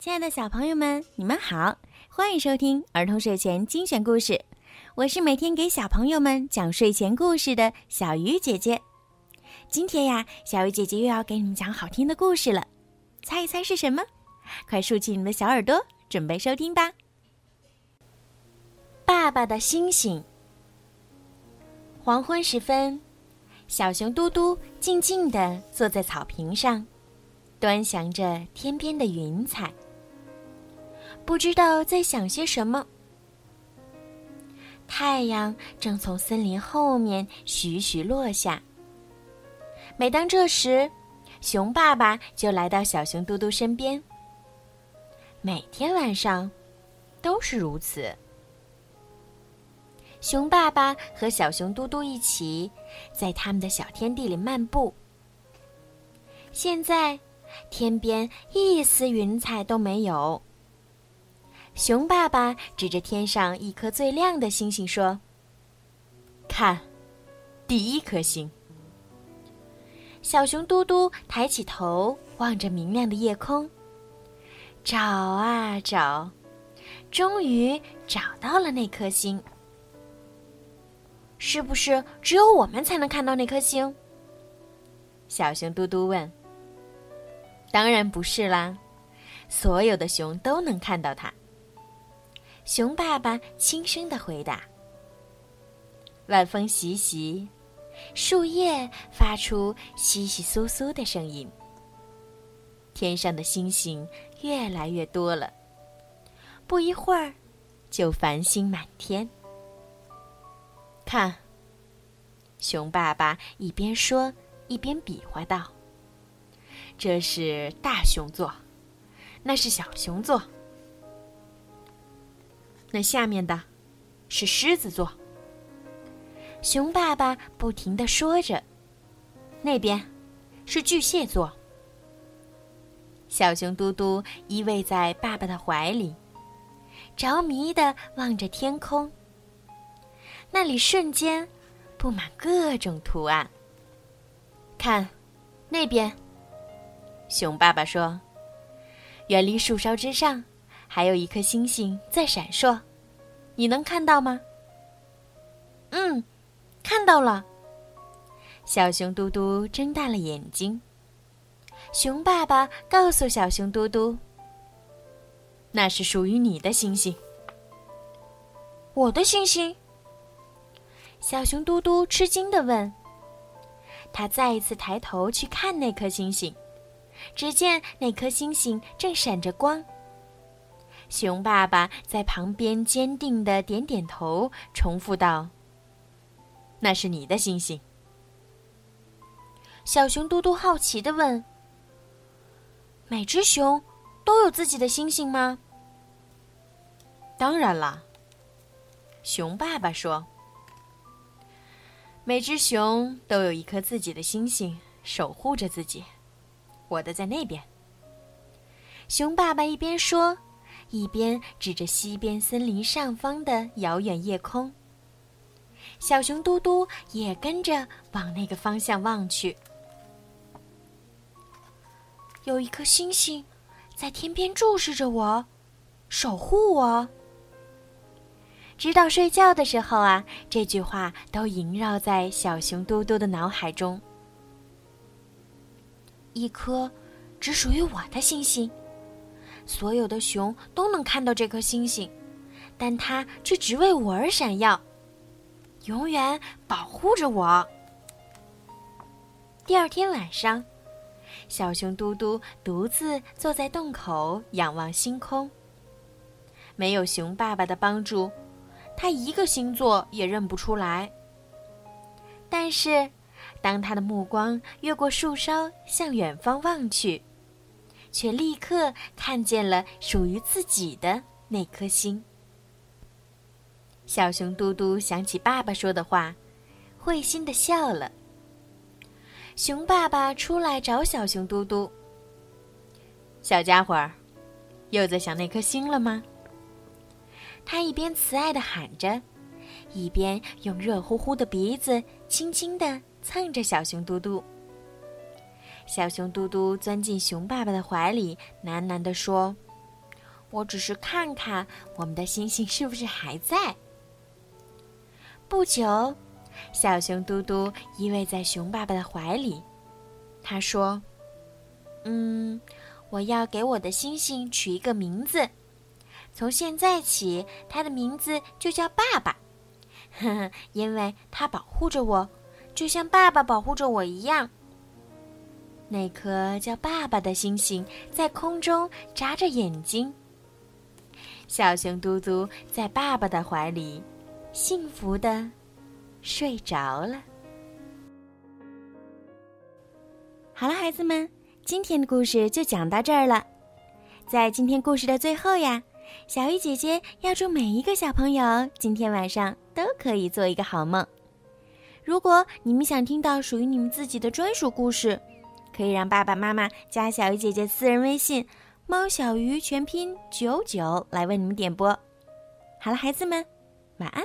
亲爱的小朋友们，你们好，欢迎收听儿童睡前精选故事。我是每天给小朋友们讲睡前故事的小鱼姐姐。今天呀，小鱼姐姐又要给你们讲好听的故事了，猜一猜是什么？快竖起你们的小耳朵，准备收听吧。爸爸的星星。黄昏时分，小熊嘟嘟静静地坐在草坪上，端详着天边的云彩。不知道在想些什么。太阳正从森林后面徐徐落下。每当这时，熊爸爸就来到小熊嘟嘟身边。每天晚上，都是如此。熊爸爸和小熊嘟嘟一起在他们的小天地里漫步。现在，天边一丝云彩都没有。熊爸爸指着天上一颗最亮的星星说：“看，第一颗星。”小熊嘟嘟抬起头望着明亮的夜空，找啊找，终于找到了那颗星。是不是只有我们才能看到那颗星？小熊嘟嘟问。“当然不是啦，所有的熊都能看到它。”熊爸爸轻声的回答：“晚风习习，树叶发出窸窸窣窣的声音。天上的星星越来越多了，不一会儿，就繁星满天。看，熊爸爸一边说一边比划道：‘这是大熊座，那是小熊座。’”那下面的，是狮子座。熊爸爸不停的说着：“那边，是巨蟹座。”小熊嘟嘟依偎在爸爸的怀里，着迷的望着天空。那里瞬间布满各种图案。看，那边。熊爸爸说：“远离树梢之上。”还有一颗星星在闪烁，你能看到吗？嗯，看到了。小熊嘟嘟睁大了眼睛。熊爸爸告诉小熊嘟嘟：“那是属于你的星星。”我的星星？小熊嘟嘟吃惊的问。他再一次抬头去看那颗星星，只见那颗星星正闪着光。熊爸爸在旁边坚定的点点头，重复道：“那是你的星星。”小熊嘟嘟好奇的问：“每只熊都有自己的星星吗？”“当然啦。”熊爸爸说，“每只熊都有一颗自己的星星，守护着自己。我的在那边。”熊爸爸一边说。一边指着西边森林上方的遥远夜空，小熊嘟嘟也跟着往那个方向望去。有一颗星星在天边注视着我，守护我。直到睡觉的时候啊，这句话都萦绕在小熊嘟嘟的脑海中。一颗只属于我的星星。所有的熊都能看到这颗星星，但它却只为我而闪耀，永远保护着我。第二天晚上，小熊嘟嘟独自坐在洞口仰望星空。没有熊爸爸的帮助，他一个星座也认不出来。但是，当他的目光越过树梢向远方望去，却立刻看见了属于自己的那颗星。小熊嘟嘟想起爸爸说的话，会心的笑了。熊爸爸出来找小熊嘟嘟。小家伙儿，又在想那颗星了吗？他一边慈爱的喊着，一边用热乎乎的鼻子轻轻的蹭着小熊嘟嘟。小熊嘟嘟钻进熊爸爸的怀里，喃喃地说：“我只是看看我们的星星是不是还在。不久，小熊嘟嘟依偎在熊爸爸的怀里，他说：“嗯，我要给我的星星取一个名字，从现在起，它的名字就叫爸爸，呵呵，因为它保护着我，就像爸爸保护着我一样。”那颗叫爸爸的星星在空中眨着眼睛。小熊嘟嘟在爸爸的怀里，幸福的睡着了。好了，孩子们，今天的故事就讲到这儿了。在今天故事的最后呀，小鱼姐姐要祝每一个小朋友今天晚上都可以做一个好梦。如果你们想听到属于你们自己的专属故事，可以让爸爸妈妈加小鱼姐姐私人微信“猫小鱼”全拼九九来为你们点播。好了，孩子们，晚安。